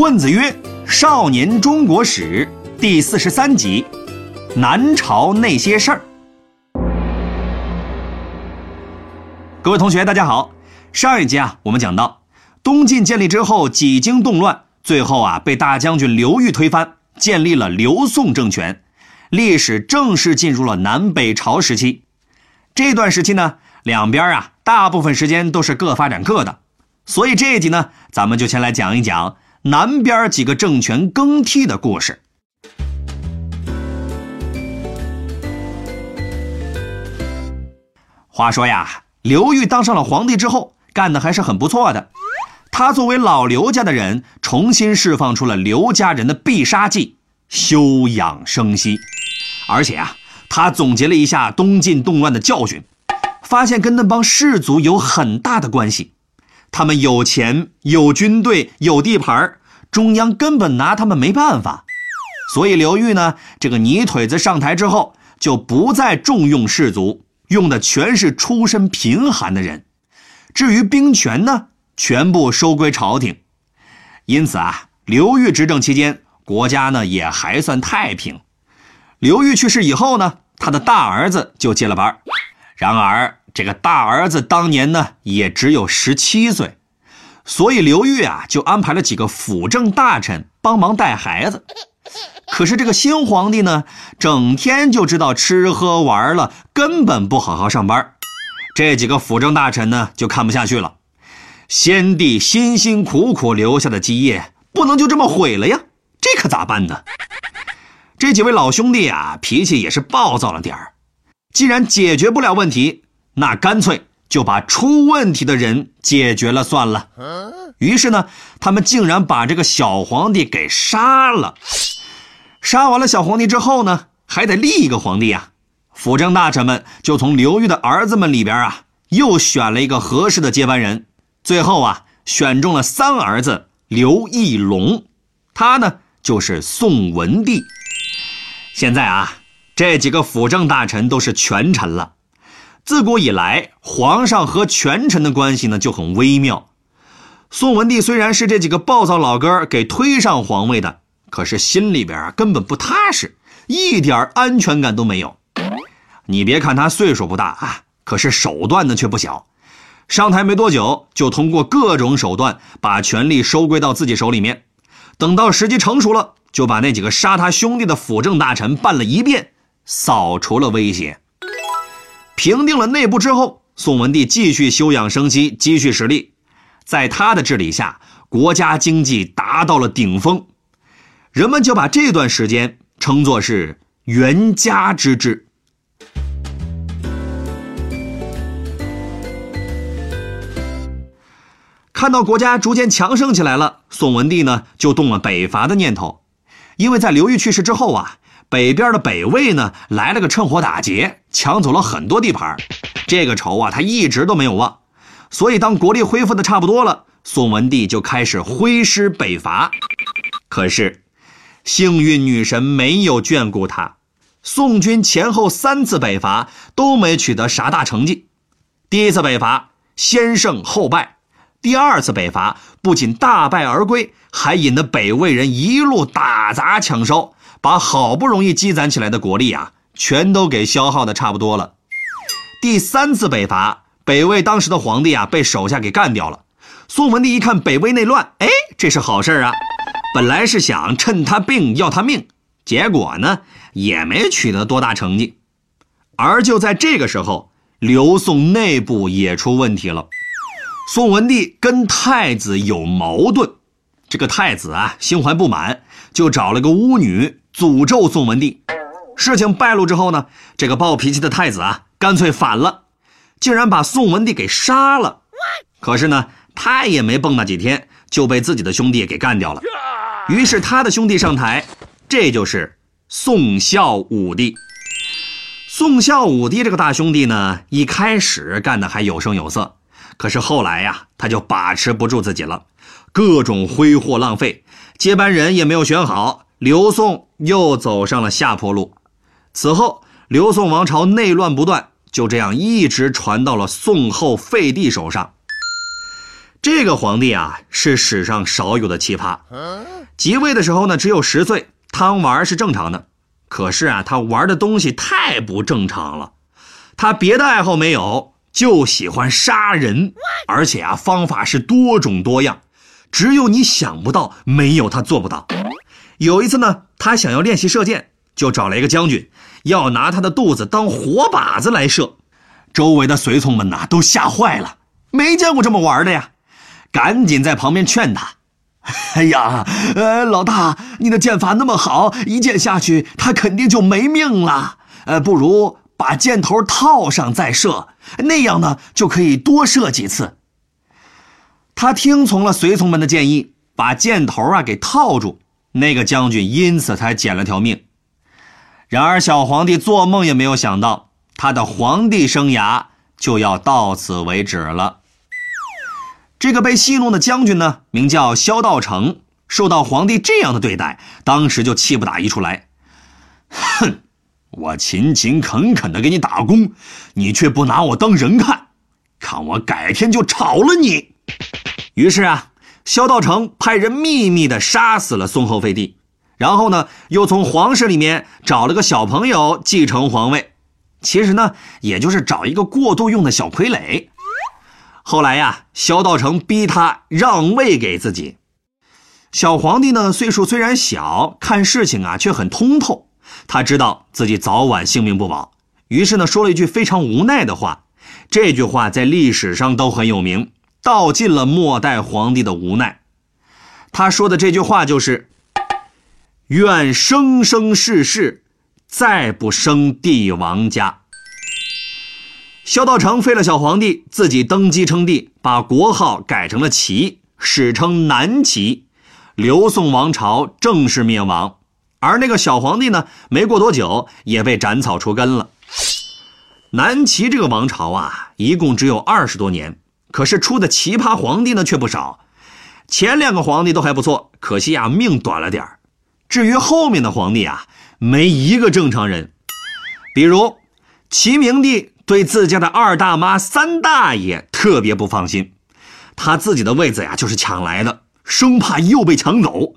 混子曰：“少年中国史第四十三集，南朝那些事儿。”各位同学，大家好。上一集啊，我们讲到东晋建立之后，几经动乱，最后啊被大将军刘裕推翻，建立了刘宋政权，历史正式进入了南北朝时期。这段时期呢，两边啊大部分时间都是各发展各的，所以这一集呢，咱们就先来讲一讲南边几个政权更替的故事。话说呀。刘裕当上了皇帝之后，干的还是很不错的。他作为老刘家的人，重新释放出了刘家人的必杀技——休养生息。而且啊，他总结了一下东晋动乱的教训，发现跟那帮士族有很大的关系。他们有钱、有军队、有地盘，中央根本拿他们没办法。所以刘裕呢，这个泥腿子上台之后，就不再重用士族。用的全是出身贫寒的人，至于兵权呢，全部收归朝廷。因此啊，刘裕执政期间，国家呢也还算太平。刘裕去世以后呢，他的大儿子就接了班。然而，这个大儿子当年呢也只有十七岁，所以刘裕啊就安排了几个辅政大臣帮忙带孩子。可是这个新皇帝呢，整天就知道吃喝玩乐，根本不好好上班。这几个辅政大臣呢，就看不下去了。先帝辛辛苦苦留下的基业，不能就这么毁了呀！这可咋办呢？这几位老兄弟啊，脾气也是暴躁了点儿。既然解决不了问题，那干脆就把出问题的人解决了算了。于是呢，他们竟然把这个小皇帝给杀了。杀完了小皇帝之后呢，还得立一个皇帝呀。辅政大臣们就从刘裕的儿子们里边啊，又选了一个合适的接班人。最后啊，选中了三儿子刘义隆，他呢就是宋文帝。现在啊，这几个辅政大臣都是权臣了。自古以来，皇上和权臣的关系呢就很微妙。宋文帝虽然是这几个暴躁老哥给推上皇位的。可是心里边啊根本不踏实，一点安全感都没有。你别看他岁数不大啊，可是手段呢却不小。上台没多久，就通过各种手段把权力收归到自己手里面。等到时机成熟了，就把那几个杀他兄弟的辅政大臣办了一遍，扫除了威胁。平定了内部之后，宋文帝继续休养生息，积蓄实力。在他的治理下，国家经济达到了顶峰。人们就把这段时间称作是“元嘉之治”。看到国家逐渐强盛起来了，宋文帝呢就动了北伐的念头。因为在刘裕去世之后啊，北边的北魏呢来了个趁火打劫，抢走了很多地盘，这个仇啊他一直都没有忘。所以当国力恢复的差不多了，宋文帝就开始挥师北伐。可是。幸运女神没有眷顾他，宋军前后三次北伐都没取得啥大成绩。第一次北伐先胜后败，第二次北伐不仅大败而归，还引得北魏人一路打砸抢烧，把好不容易积攒起来的国力啊，全都给消耗的差不多了。第三次北伐，北魏当时的皇帝啊被手下给干掉了。宋文帝一看北魏内乱，哎，这是好事啊。本来是想趁他病要他命，结果呢也没取得多大成绩。而就在这个时候，刘宋内部也出问题了。宋文帝跟太子有矛盾，这个太子啊心怀不满，就找了个巫女诅咒宋文帝。事情败露之后呢，这个暴脾气的太子啊干脆反了，竟然把宋文帝给杀了。可是呢，他也没蹦跶几天，就被自己的兄弟给干掉了。于是他的兄弟上台，这就是宋孝武帝。宋孝武帝这个大兄弟呢，一开始干的还有声有色，可是后来呀，他就把持不住自己了，各种挥霍浪费，接班人也没有选好，刘宋又走上了下坡路。此后，刘宋王朝内乱不断，就这样一直传到了宋后废帝手上。这个皇帝啊，是史上少有的奇葩。即位的时候呢，只有十岁，贪玩是正常的。可是啊，他玩的东西太不正常了。他别的爱好没有，就喜欢杀人，而且啊，方法是多种多样，只有你想不到，没有他做不到。有一次呢，他想要练习射箭，就找了一个将军，要拿他的肚子当活靶子来射。周围的随从们呐，都吓坏了，没见过这么玩的呀。赶紧在旁边劝他：“哎呀，呃，老大，你的箭法那么好，一箭下去他肯定就没命了。呃，不如把箭头套上再射，那样呢就可以多射几次。”他听从了随从们的建议，把箭头啊给套住，那个将军因此才捡了条命。然而，小皇帝做梦也没有想到，他的皇帝生涯就要到此为止了。这个被戏弄的将军呢，名叫萧道成，受到皇帝这样的对待，当时就气不打一处来。哼，我勤勤恳恳的给你打工，你却不拿我当人看，看我改天就炒了你！于是啊，萧道成派人秘密的杀死了宋后废帝，然后呢，又从皇室里面找了个小朋友继承皇位，其实呢，也就是找一个过渡用的小傀儡。后来呀，萧道成逼他让位给自己。小皇帝呢，岁数虽然小，看事情啊却很通透。他知道自己早晚性命不保，于是呢，说了一句非常无奈的话。这句话在历史上都很有名，道尽了末代皇帝的无奈。他说的这句话就是：“愿生生世世，再不生帝王家。”萧道成废了小皇帝，自己登基称帝，把国号改成了齐，史称南齐，刘宋王朝正式灭亡。而那个小皇帝呢，没过多久也被斩草除根了。南齐这个王朝啊，一共只有二十多年，可是出的奇葩皇帝呢却不少。前两个皇帝都还不错，可惜啊命短了点至于后面的皇帝啊，没一个正常人。比如齐明帝。对自家的二大妈、三大爷特别不放心，他自己的位子呀就是抢来的，生怕又被抢走，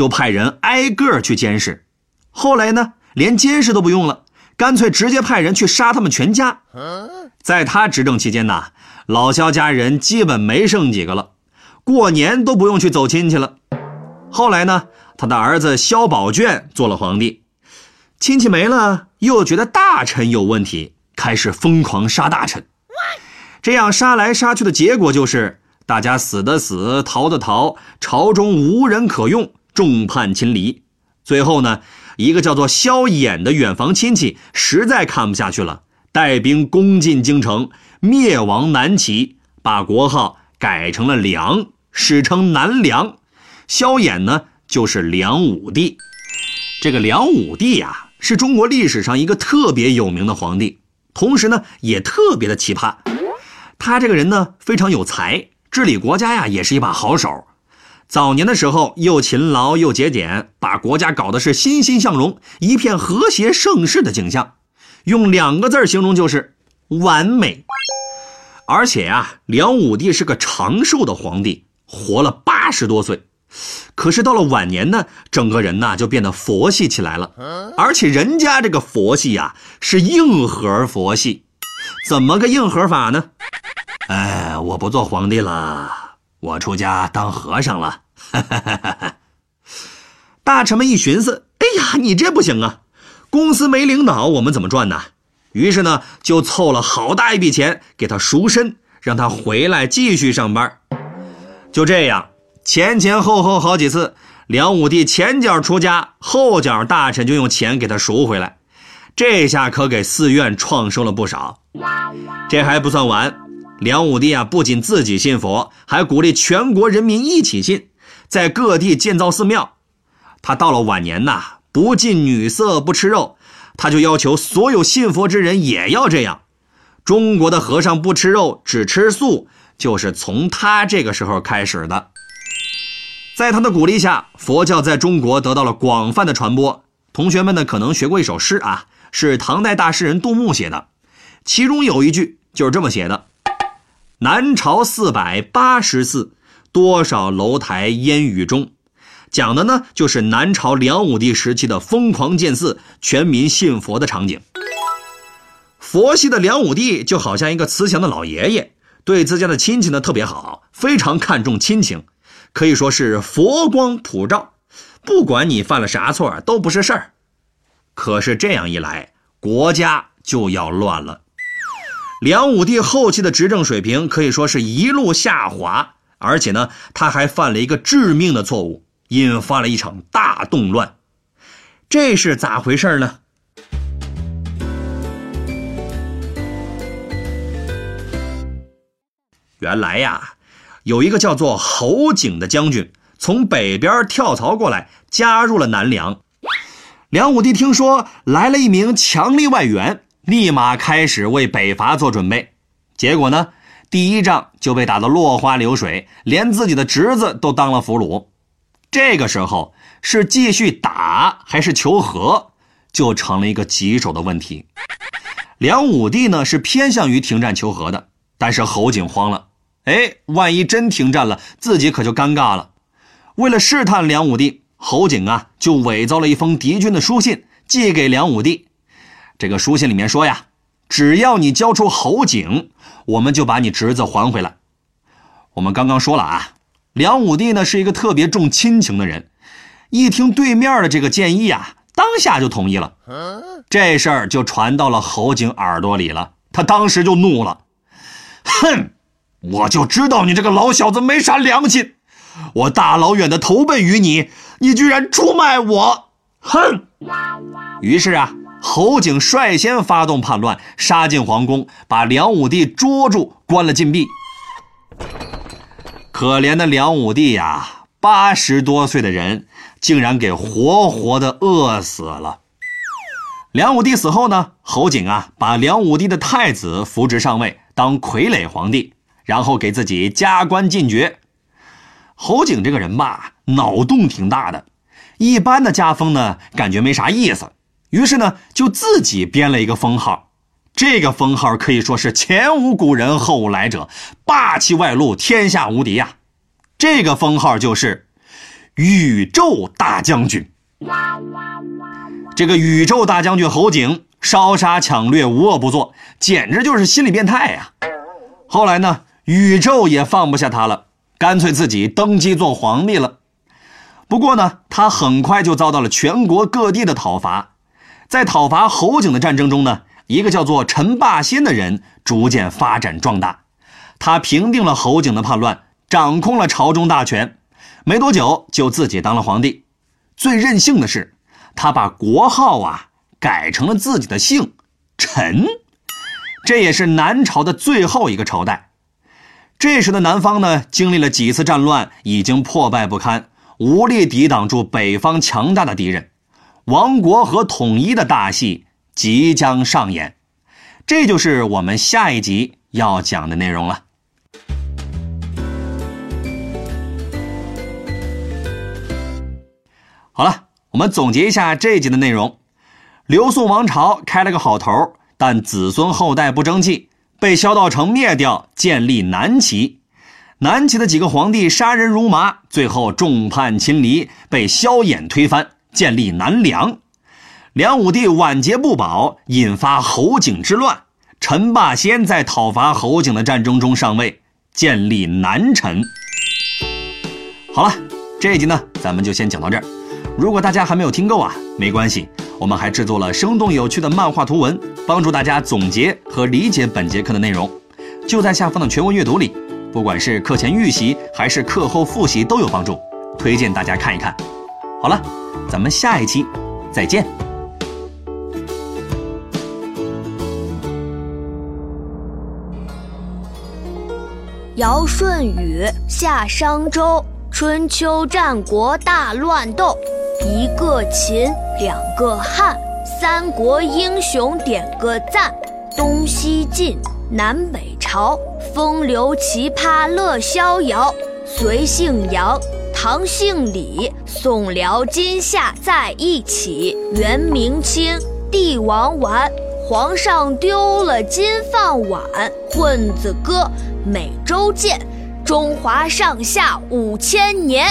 就派人挨个去监视。后来呢，连监视都不用了，干脆直接派人去杀他们全家。在他执政期间呢，老萧家人基本没剩几个了，过年都不用去走亲戚了。后来呢，他的儿子萧宝卷做了皇帝，亲戚没了，又觉得大臣有问题。开始疯狂杀大臣，这样杀来杀去的结果就是大家死的死，逃的逃，朝中无人可用，众叛亲离。最后呢，一个叫做萧衍的远房亲戚实在看不下去了，带兵攻进京城，灭亡南齐，把国号改成了梁，史称南梁。萧衍呢，就是梁武帝。这个梁武帝呀，是中国历史上一个特别有名的皇帝。同时呢，也特别的奇葩。他这个人呢，非常有才，治理国家呀，也是一把好手。早年的时候，又勤劳又节俭，把国家搞得是欣欣向荣，一片和谐盛世的景象。用两个字形容就是完美。而且呀，梁武帝是个长寿的皇帝，活了八十多岁。可是到了晚年呢，整个人呢就变得佛系起来了，而且人家这个佛系呀是硬核佛系，怎么个硬核法呢？哎，我不做皇帝了，我出家当和尚了。大臣们一寻思，哎呀，你这不行啊，公司没领导，我们怎么赚呢？于是呢，就凑了好大一笔钱给他赎身，让他回来继续上班。就这样。前前后后好几次，梁武帝前脚出家，后脚大臣就用钱给他赎回来，这下可给寺院创收了不少。这还不算完，梁武帝啊，不仅自己信佛，还鼓励全国人民一起信，在各地建造寺庙。他到了晚年呐，不近女色，不吃肉，他就要求所有信佛之人也要这样。中国的和尚不吃肉，只吃素，就是从他这个时候开始的。在他的鼓励下，佛教在中国得到了广泛的传播。同学们呢，可能学过一首诗啊，是唐代大诗人杜牧写的，其中有一句就是这么写的：“南朝四百八十寺，多少楼台烟雨中。讲的呢，就是南朝梁武帝时期的疯狂建寺、全民信佛的场景。佛系的梁武帝就好像一个慈祥的老爷爷，对自家的亲戚呢特别好，非常看重亲情，可以说是佛光普照，不管你犯了啥错都不是事儿。可是这样一来，国家就要乱了。梁武帝后期的执政水平可以说是一路下滑，而且呢，他还犯了一个致命的错误，引发了一场大动乱。这是咋回事呢？原来呀，有一个叫做侯景的将军从北边跳槽过来，加入了南梁。梁武帝听说来了一名强力外援，立马开始为北伐做准备。结果呢，第一仗就被打得落花流水，连自己的侄子都当了俘虏。这个时候是继续打还是求和，就成了一个棘手的问题。梁武帝呢是偏向于停战求和的，但是侯景慌了。哎，万一真停战了，自己可就尴尬了。为了试探梁武帝，侯景啊就伪造了一封敌军的书信，寄给梁武帝。这个书信里面说呀，只要你交出侯景，我们就把你侄子还回来。我们刚刚说了啊，梁武帝呢是一个特别重亲情的人，一听对面的这个建议啊，当下就同意了。这事儿就传到了侯景耳朵里了，他当时就怒了，哼！我就知道你这个老小子没啥良心，我大老远的投奔于你，你居然出卖我，哼！于是啊，侯景率先发动叛乱，杀进皇宫，把梁武帝捉住，关了禁闭。可怜的梁武帝呀，八十多岁的人，竟然给活活的饿死了。梁武帝死后呢，侯景啊，把梁武帝的太子扶植上位，当傀儡皇帝。然后给自己加官进爵。侯景这个人吧，脑洞挺大的，一般的家风呢，感觉没啥意思，于是呢，就自己编了一个封号。这个封号可以说是前无古人后无来者，霸气外露，天下无敌呀！这个封号就是宇宙大将军。这个宇宙大将军侯景，烧杀抢掠，无恶不作，简直就是心理变态呀！后来呢？宇宙也放不下他了，干脆自己登基做皇帝了。不过呢，他很快就遭到了全国各地的讨伐。在讨伐侯景的战争中呢，一个叫做陈霸先的人逐渐发展壮大。他平定了侯景的叛乱，掌控了朝中大权，没多久就自己当了皇帝。最任性的是，他把国号啊改成了自己的姓陈。这也是南朝的最后一个朝代。这时的南方呢，经历了几次战乱，已经破败不堪，无力抵挡住北方强大的敌人，亡国和统一的大戏即将上演。这就是我们下一集要讲的内容了。好了，我们总结一下这一集的内容：刘宋王朝开了个好头，但子孙后代不争气。被萧道成灭掉，建立南齐。南齐的几个皇帝杀人如麻，最后众叛亲离，被萧衍推翻，建立南梁。梁武帝晚节不保，引发侯景之乱。陈霸先在讨伐侯景的战争中上位，建立南陈。好了，这一集呢，咱们就先讲到这儿。如果大家还没有听够啊，没关系。我们还制作了生动有趣的漫画图文，帮助大家总结和理解本节课的内容，就在下方的全文阅读里。不管是课前预习还是课后复习都有帮助，推荐大家看一看。好了，咱们下一期再见。尧舜禹夏商周，春秋战国大乱斗。一个秦，两个汉，三国英雄点个赞。东西晋，南北朝，风流奇葩乐逍遥。随姓杨，唐姓李，宋辽金夏在一起。元明清，帝王玩，皇上丢了金饭碗，混子哥每周见，中华上下五千年。